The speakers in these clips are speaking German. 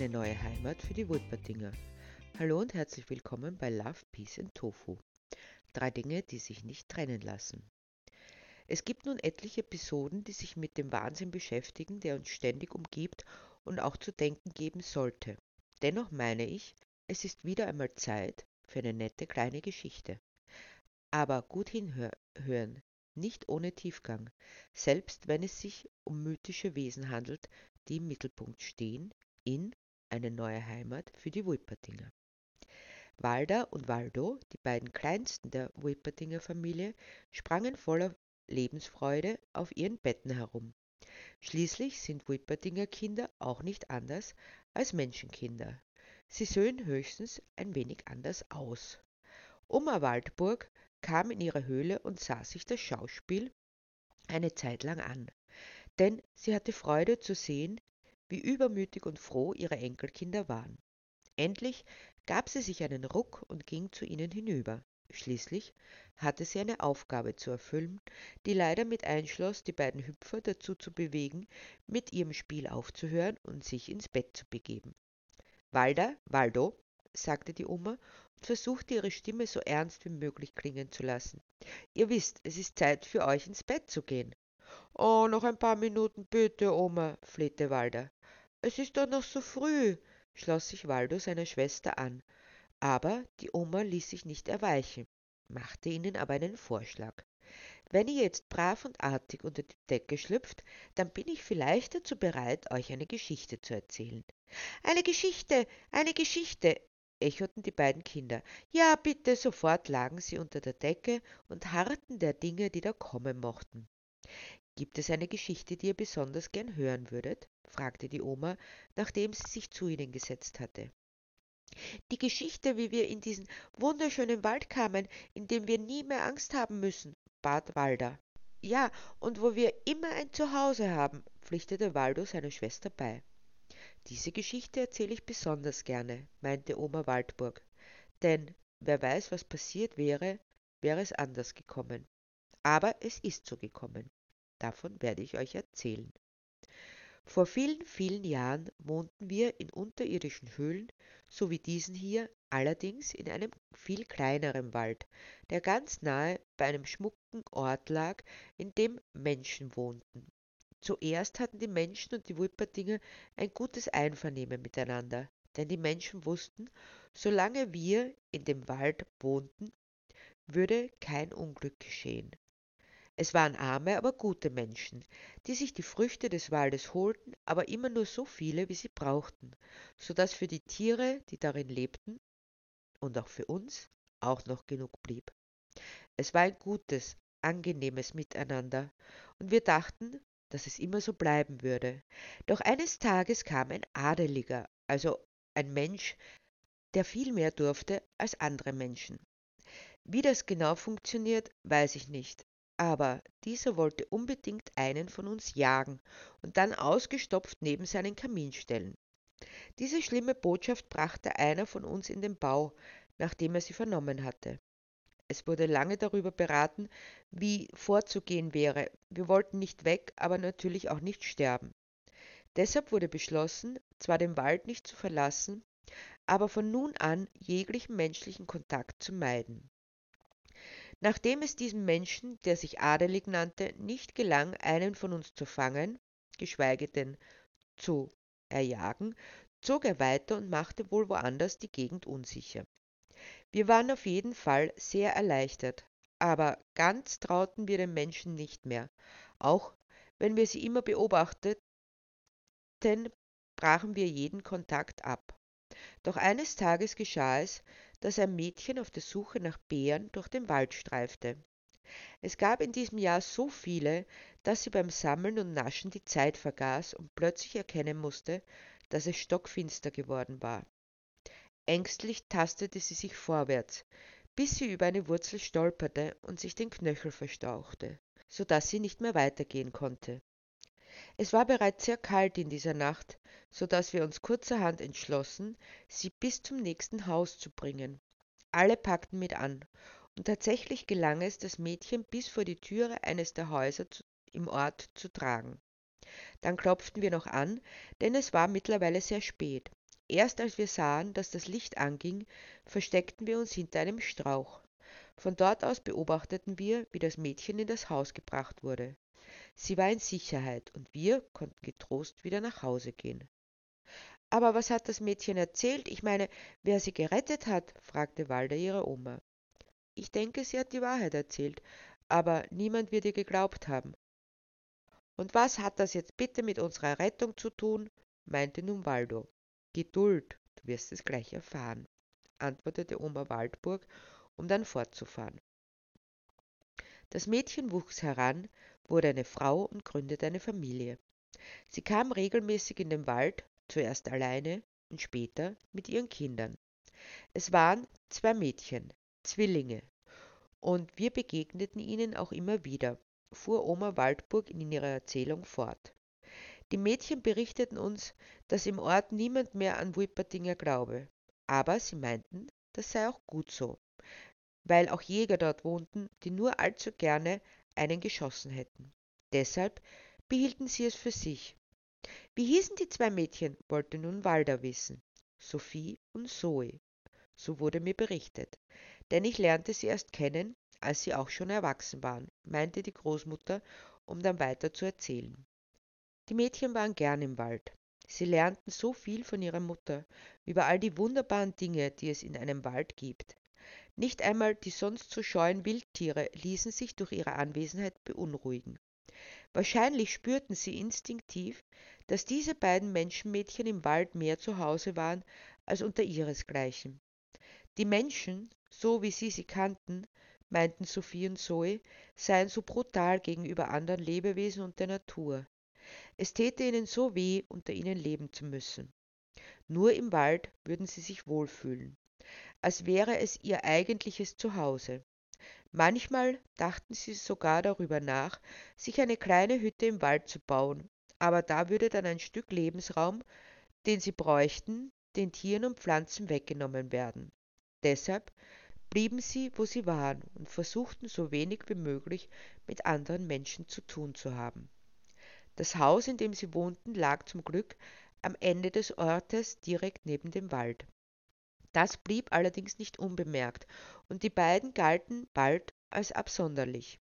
eine neue Heimat für die Wulpertinger. Hallo und herzlich willkommen bei Love, Peace and Tofu. Drei Dinge, die sich nicht trennen lassen. Es gibt nun etliche Episoden, die sich mit dem Wahnsinn beschäftigen, der uns ständig umgibt und auch zu denken geben sollte. Dennoch meine ich, es ist wieder einmal Zeit für eine nette kleine Geschichte. Aber gut hinhören, nicht ohne Tiefgang, selbst wenn es sich um mythische Wesen handelt, die im Mittelpunkt stehen, in eine neue Heimat für die Wulpertinger. Walda und Waldo, die beiden kleinsten der Wulpertinger Familie, sprangen voller Lebensfreude auf ihren Betten herum. Schließlich sind Wulpertinger Kinder auch nicht anders als Menschenkinder. Sie sehen höchstens ein wenig anders aus. Oma Waldburg kam in ihre Höhle und sah sich das Schauspiel eine Zeit lang an, denn sie hatte Freude zu sehen, wie übermütig und froh ihre Enkelkinder waren. Endlich gab sie sich einen Ruck und ging zu ihnen hinüber. Schließlich hatte sie eine Aufgabe zu erfüllen, die leider mit einschloss, die beiden Hüpfer dazu zu bewegen, mit ihrem Spiel aufzuhören und sich ins Bett zu begeben. Walda, Waldo, sagte die Oma und versuchte ihre Stimme so ernst wie möglich klingen zu lassen. Ihr wisst, es ist Zeit für euch ins Bett zu gehen. Oh, noch ein paar Minuten bitte, Oma, flehte Walda. Es ist doch noch so früh, schloss sich Waldo seiner Schwester an. Aber die Oma ließ sich nicht erweichen, machte ihnen aber einen Vorschlag. Wenn ihr jetzt brav und artig unter die Decke schlüpft, dann bin ich vielleicht dazu bereit, euch eine Geschichte zu erzählen. Eine Geschichte, eine Geschichte, echoten die beiden Kinder. Ja, bitte, sofort lagen sie unter der Decke und harrten der Dinge, die da kommen mochten. Gibt es eine Geschichte, die ihr besonders gern hören würdet? fragte die Oma, nachdem sie sich zu ihnen gesetzt hatte. Die Geschichte, wie wir in diesen wunderschönen Wald kamen, in dem wir nie mehr Angst haben müssen, bat Walda. Ja, und wo wir immer ein Zuhause haben, pflichtete Waldo seiner Schwester bei. Diese Geschichte erzähle ich besonders gerne, meinte Oma Waldburg, denn wer weiß, was passiert wäre, wäre es anders gekommen. Aber es ist so gekommen. Davon werde ich euch erzählen. Vor vielen, vielen Jahren wohnten wir in unterirdischen Höhlen, so wie diesen hier, allerdings in einem viel kleineren Wald, der ganz nahe bei einem schmucken Ort lag, in dem Menschen wohnten. Zuerst hatten die Menschen und die Wulpertinger ein gutes Einvernehmen miteinander, denn die Menschen wussten, solange wir in dem Wald wohnten, würde kein Unglück geschehen. Es waren arme, aber gute Menschen, die sich die Früchte des Waldes holten, aber immer nur so viele, wie sie brauchten, so dass für die Tiere, die darin lebten, und auch für uns auch noch genug blieb. Es war ein gutes, angenehmes Miteinander, und wir dachten, dass es immer so bleiben würde. Doch eines Tages kam ein Adeliger, also ein Mensch, der viel mehr durfte als andere Menschen. Wie das genau funktioniert, weiß ich nicht, aber dieser wollte unbedingt einen von uns jagen und dann ausgestopft neben seinen Kamin stellen. Diese schlimme Botschaft brachte einer von uns in den Bau, nachdem er sie vernommen hatte. Es wurde lange darüber beraten, wie vorzugehen wäre. Wir wollten nicht weg, aber natürlich auch nicht sterben. Deshalb wurde beschlossen, zwar den Wald nicht zu verlassen, aber von nun an jeglichen menschlichen Kontakt zu meiden. Nachdem es diesem Menschen, der sich adelig nannte, nicht gelang, einen von uns zu fangen, geschweige denn zu erjagen, zog er weiter und machte wohl woanders die Gegend unsicher. Wir waren auf jeden Fall sehr erleichtert, aber ganz trauten wir den Menschen nicht mehr, auch wenn wir sie immer beobachteten, brachen wir jeden Kontakt ab. Doch eines Tages geschah es, dass ein Mädchen auf der Suche nach Beeren durch den Wald streifte. Es gab in diesem Jahr so viele, dass sie beim Sammeln und Naschen die Zeit vergaß und plötzlich erkennen musste, dass es stockfinster geworden war. Ängstlich tastete sie sich vorwärts, bis sie über eine Wurzel stolperte und sich den Knöchel verstauchte, so dass sie nicht mehr weitergehen konnte. Es war bereits sehr kalt in dieser Nacht, so dass wir uns kurzerhand entschlossen, sie bis zum nächsten Haus zu bringen. Alle packten mit an, und tatsächlich gelang es, das Mädchen bis vor die Türe eines der Häuser im Ort zu tragen. Dann klopften wir noch an, denn es war mittlerweile sehr spät. Erst als wir sahen, dass das Licht anging, versteckten wir uns hinter einem Strauch. Von dort aus beobachteten wir, wie das Mädchen in das Haus gebracht wurde. Sie war in Sicherheit und wir konnten getrost wieder nach Hause gehen. Aber was hat das Mädchen erzählt? Ich meine, wer sie gerettet hat? fragte Walda ihre Oma. Ich denke, sie hat die Wahrheit erzählt, aber niemand wird ihr geglaubt haben. Und was hat das jetzt bitte mit unserer Rettung zu tun? meinte nun Waldo. Geduld, du wirst es gleich erfahren, antwortete Oma Waldburg, um dann fortzufahren. Das Mädchen wuchs heran, wurde eine Frau und gründete eine Familie. Sie kam regelmäßig in den Wald, zuerst alleine und später mit ihren Kindern. Es waren zwei Mädchen, Zwillinge, und wir begegneten ihnen auch immer wieder, fuhr Oma Waldburg in ihrer Erzählung fort. Die Mädchen berichteten uns, dass im Ort niemand mehr an Wippertinger glaube, aber sie meinten, das sei auch gut so, weil auch Jäger dort wohnten, die nur allzu gerne einen geschossen hätten. Deshalb behielten sie es für sich wie hießen die zwei Mädchen, wollte nun Walda wissen. Sophie und Zoe. So wurde mir berichtet. Denn ich lernte sie erst kennen, als sie auch schon erwachsen waren, meinte die Großmutter, um dann weiter zu erzählen. Die Mädchen waren gern im Wald. Sie lernten so viel von ihrer Mutter über all die wunderbaren Dinge, die es in einem Wald gibt. Nicht einmal die sonst so scheuen Wildtiere ließen sich durch ihre Anwesenheit beunruhigen. Wahrscheinlich spürten sie instinktiv, dass diese beiden Menschenmädchen im Wald mehr zu Hause waren als unter ihresgleichen. Die Menschen, so wie sie sie kannten, meinten Sophie und Zoe, seien so brutal gegenüber anderen Lebewesen und der Natur. Es täte ihnen so weh, unter ihnen leben zu müssen. Nur im Wald würden sie sich wohlfühlen, als wäre es ihr eigentliches Zuhause. Manchmal dachten sie sogar darüber nach, sich eine kleine Hütte im Wald zu bauen, aber da würde dann ein Stück Lebensraum, den sie bräuchten, den Tieren und Pflanzen weggenommen werden. Deshalb blieben sie, wo sie waren und versuchten so wenig wie möglich mit anderen Menschen zu tun zu haben. Das Haus, in dem sie wohnten, lag zum Glück am Ende des Ortes direkt neben dem Wald. Das blieb allerdings nicht unbemerkt, und die beiden galten bald als absonderlich.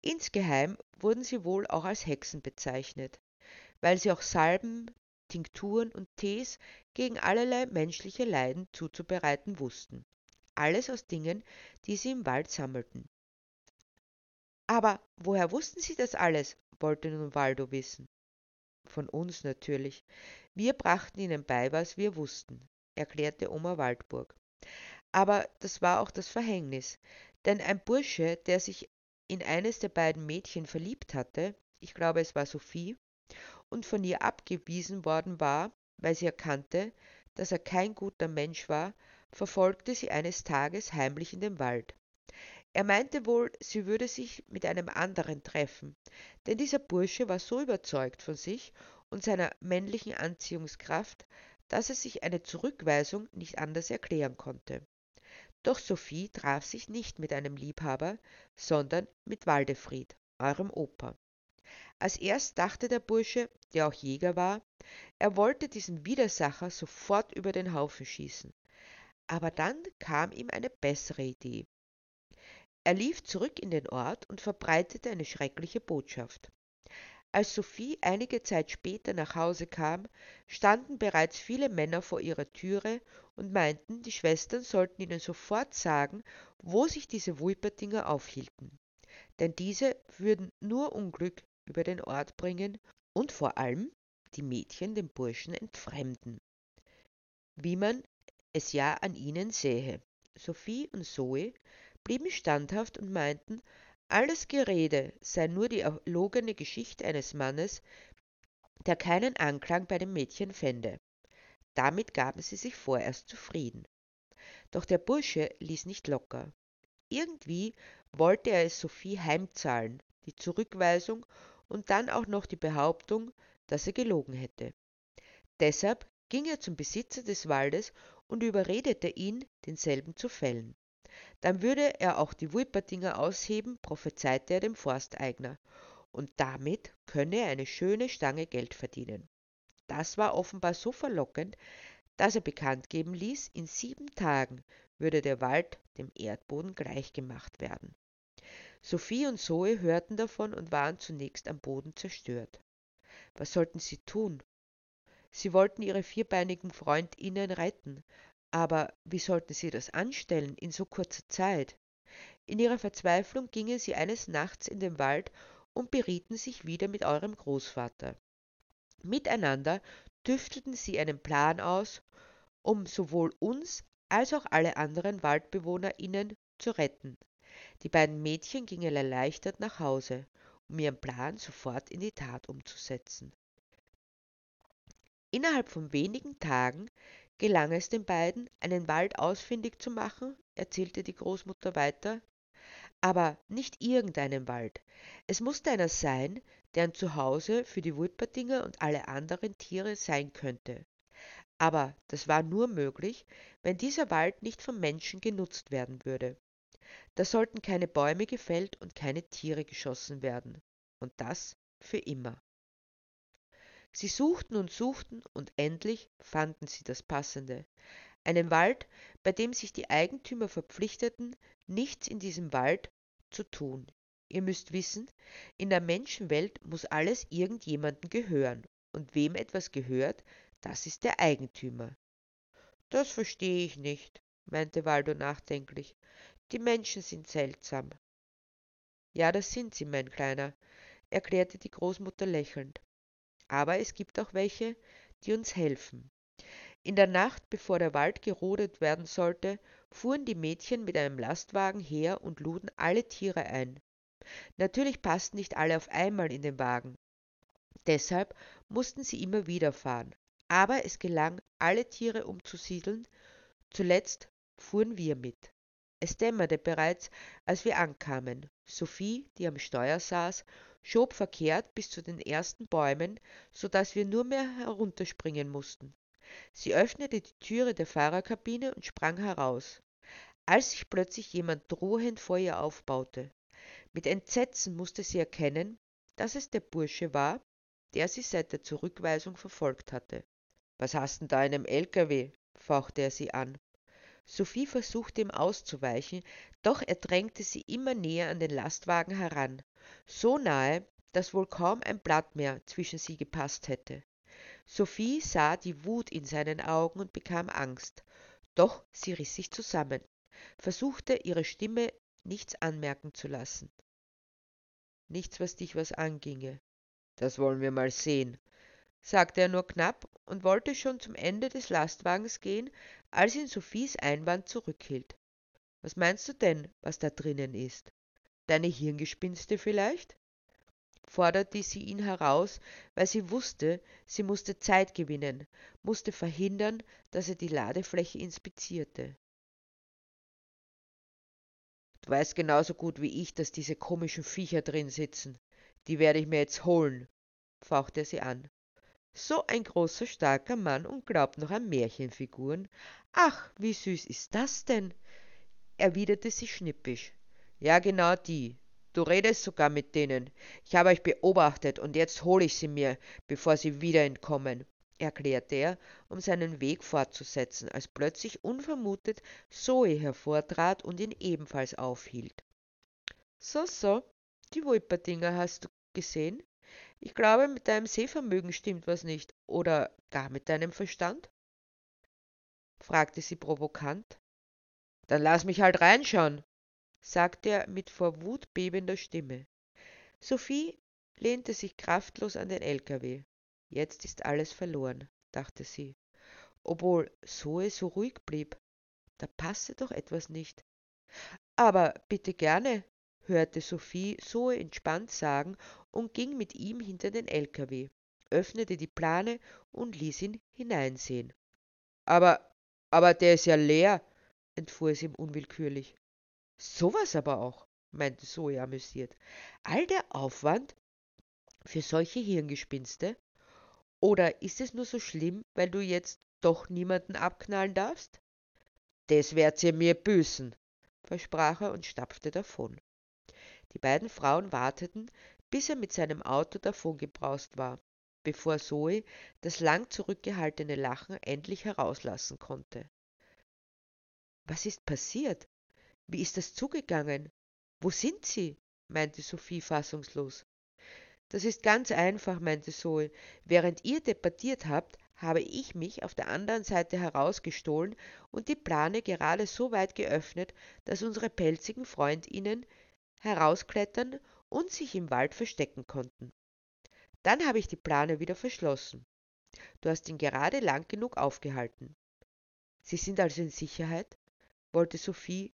Insgeheim wurden sie wohl auch als Hexen bezeichnet, weil sie auch Salben, Tinkturen und Tees gegen allerlei menschliche Leiden zuzubereiten wussten. Alles aus Dingen, die sie im Wald sammelten. Aber woher wussten Sie das alles? wollte nun Waldo wissen. Von uns natürlich. Wir brachten ihnen bei, was wir wussten erklärte Oma Waldburg. Aber das war auch das Verhängnis, denn ein Bursche, der sich in eines der beiden Mädchen verliebt hatte, ich glaube es war Sophie, und von ihr abgewiesen worden war, weil sie erkannte, dass er kein guter Mensch war, verfolgte sie eines Tages heimlich in den Wald. Er meinte wohl, sie würde sich mit einem anderen treffen, denn dieser Bursche war so überzeugt von sich und seiner männlichen Anziehungskraft, dass er sich eine Zurückweisung nicht anders erklären konnte. Doch Sophie traf sich nicht mit einem Liebhaber, sondern mit Waldefried, eurem Opa. Als erst dachte der Bursche, der auch Jäger war, er wollte diesen Widersacher sofort über den Haufen schießen. Aber dann kam ihm eine bessere Idee. Er lief zurück in den Ort und verbreitete eine schreckliche Botschaft. Als Sophie einige Zeit später nach Hause kam, standen bereits viele Männer vor ihrer Türe und meinten, die Schwestern sollten ihnen sofort sagen, wo sich diese Wulpertinger aufhielten. Denn diese würden nur Unglück über den Ort bringen und vor allem die Mädchen den Burschen entfremden. Wie man es ja an ihnen sähe. Sophie und Zoe blieben standhaft und meinten, alles Gerede sei nur die erlogene Geschichte eines Mannes, der keinen Anklang bei dem Mädchen fände. Damit gaben sie sich vorerst zufrieden. Doch der Bursche ließ nicht locker. Irgendwie wollte er es Sophie heimzahlen, die Zurückweisung und dann auch noch die Behauptung, dass er gelogen hätte. Deshalb ging er zum Besitzer des Waldes und überredete ihn, denselben zu fällen. Dann würde er auch die Wulpertinger ausheben, prophezeite er dem Forsteigner, und damit könne er eine schöne Stange Geld verdienen. Das war offenbar so verlockend, das er bekannt geben ließ, in sieben Tagen würde der Wald dem Erdboden gleichgemacht werden. Sophie und Zoe hörten davon und waren zunächst am Boden zerstört. Was sollten sie tun? Sie wollten ihre vierbeinigen Freundinnen retten, aber wie sollten sie das anstellen in so kurzer Zeit? In ihrer Verzweiflung gingen sie eines Nachts in den Wald und berieten sich wieder mit eurem Großvater. Miteinander tüftelten sie einen Plan aus, um sowohl uns als auch alle anderen WaldbewohnerInnen zu retten. Die beiden Mädchen gingen erleichtert nach Hause, um ihren Plan sofort in die Tat umzusetzen. Innerhalb von wenigen Tagen gelang es den beiden, einen Wald ausfindig zu machen, erzählte die Großmutter weiter. Aber nicht irgendeinen Wald. Es musste einer sein, der ein Zuhause für die Wulpertinger und alle anderen Tiere sein könnte. Aber das war nur möglich, wenn dieser Wald nicht vom Menschen genutzt werden würde. Da sollten keine Bäume gefällt und keine Tiere geschossen werden. Und das für immer. Sie suchten und suchten und endlich fanden sie das Passende. Einen Wald, bei dem sich die Eigentümer verpflichteten, nichts in diesem Wald zu tun. Ihr müsst wissen, in der Menschenwelt muss alles irgendjemandem gehören. Und wem etwas gehört, das ist der Eigentümer. Das verstehe ich nicht, meinte Waldo nachdenklich. Die Menschen sind seltsam. Ja, das sind sie, mein Kleiner, erklärte die Großmutter lächelnd. Aber es gibt auch welche, die uns helfen. In der Nacht, bevor der Wald gerodet werden sollte, fuhren die Mädchen mit einem Lastwagen her und luden alle Tiere ein. Natürlich passten nicht alle auf einmal in den Wagen. Deshalb mussten sie immer wieder fahren. Aber es gelang, alle Tiere umzusiedeln. Zuletzt fuhren wir mit. Es dämmerte bereits, als wir ankamen. Sophie, die am Steuer saß, schob verkehrt bis zu den ersten Bäumen, so dass wir nur mehr herunterspringen mussten. Sie öffnete die Türe der Fahrerkabine und sprang heraus, als sich plötzlich jemand drohend vor ihr aufbaute. Mit Entsetzen musste sie erkennen, dass es der Bursche war, der sie seit der Zurückweisung verfolgt hatte. Was hast denn da in einem LKW? fauchte er sie an. Sophie versuchte ihm auszuweichen, doch er drängte sie immer näher an den Lastwagen heran, so nahe, dass wohl kaum ein Blatt mehr zwischen sie gepasst hätte. Sophie sah die Wut in seinen Augen und bekam Angst, doch sie riß sich zusammen, versuchte ihre Stimme nichts anmerken zu lassen. Nichts, was dich was anginge. Das wollen wir mal sehen, sagte er nur knapp und wollte schon zum Ende des Lastwagens gehen, als ihn Sophies Einwand zurückhielt. Was meinst du denn, was da drinnen ist? Deine Hirngespinste vielleicht? forderte sie ihn heraus, weil sie wusste, sie musste Zeit gewinnen, musste verhindern, dass er die Ladefläche inspizierte. Du weißt genauso gut wie ich, dass diese komischen Viecher drin sitzen. Die werde ich mir jetzt holen, fauchte er sie an. So ein großer, starker Mann und glaubt noch an Märchenfiguren. Ach, wie süß ist das denn? erwiderte sie schnippisch. Ja, genau die. Du redest sogar mit denen. Ich habe euch beobachtet und jetzt hole ich sie mir, bevor sie wieder entkommen, erklärte er, um seinen Weg fortzusetzen, als plötzlich unvermutet Zoe hervortrat und ihn ebenfalls aufhielt. So, so, die Wulperdinger hast du gesehen? Ich glaube, mit deinem Sehvermögen stimmt was nicht. Oder gar mit deinem Verstand? fragte sie provokant. Dann lass mich halt reinschauen, sagte er mit vor Wut bebender Stimme. Sophie lehnte sich kraftlos an den LKW. Jetzt ist alles verloren, dachte sie. Obwohl Zoe so ruhig blieb, da passe doch etwas nicht. Aber bitte gerne, hörte Sophie so entspannt sagen und ging mit ihm hinter den LKW, öffnete die Plane und ließ ihn hineinsehen. Aber, aber der ist ja leer, entfuhr es ihm unwillkürlich. Sowas aber auch, meinte Zoe amüsiert. All der Aufwand für solche Hirngespinste? Oder ist es nur so schlimm, weil du jetzt doch niemanden abknallen darfst? Das werdet ihr mir büßen, versprach er und stapfte davon. Die beiden Frauen warteten, bis er mit seinem Auto davongebraust war. bevor Zoe das lang zurückgehaltene Lachen endlich herauslassen konnte. Was ist passiert? Wie ist das zugegangen? Wo sind Sie? meinte Sophie fassungslos. Das ist ganz einfach, meinte Zoe. Während ihr debattiert habt, habe ich mich auf der anderen Seite herausgestohlen und die Plane gerade so weit geöffnet, dass unsere pelzigen Freundinnen herausklettern und sich im Wald verstecken konnten. Dann habe ich die Plane wieder verschlossen. Du hast ihn gerade lang genug aufgehalten. Sie sind also in Sicherheit? wollte Sophie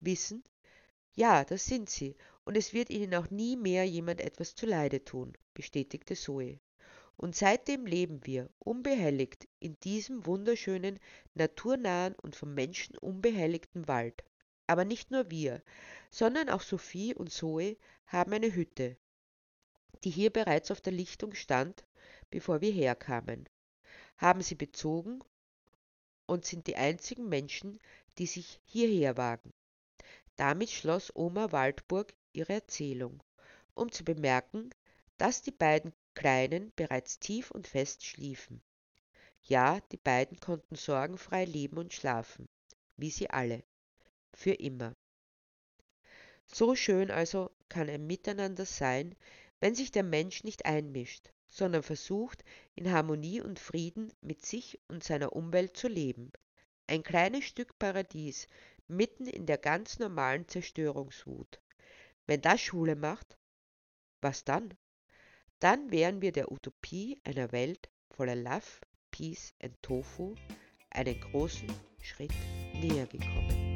wissen. Ja, das sind sie, und es wird ihnen auch nie mehr jemand etwas zuleide tun, bestätigte Zoe. Und seitdem leben wir, unbehelligt, in diesem wunderschönen, naturnahen und vom Menschen unbehelligten Wald. Aber nicht nur wir, sondern auch Sophie und Zoe haben eine Hütte, die hier bereits auf der Lichtung stand, bevor wir herkamen, haben sie bezogen und sind die einzigen Menschen, die sich hierher wagen. Damit schloss Oma Waldburg ihre Erzählung, um zu bemerken, dass die beiden Kleinen bereits tief und fest schliefen. Ja, die beiden konnten sorgenfrei leben und schlafen, wie sie alle, für immer. So schön also kann ein Miteinander sein, wenn sich der Mensch nicht einmischt, sondern versucht, in Harmonie und Frieden mit sich und seiner Umwelt zu leben. Ein kleines Stück Paradies mitten in der ganz normalen Zerstörungswut. Wenn das Schule macht, was dann? dann wären wir der Utopie einer Welt voller Love, Peace und Tofu einen großen Schritt näher gekommen.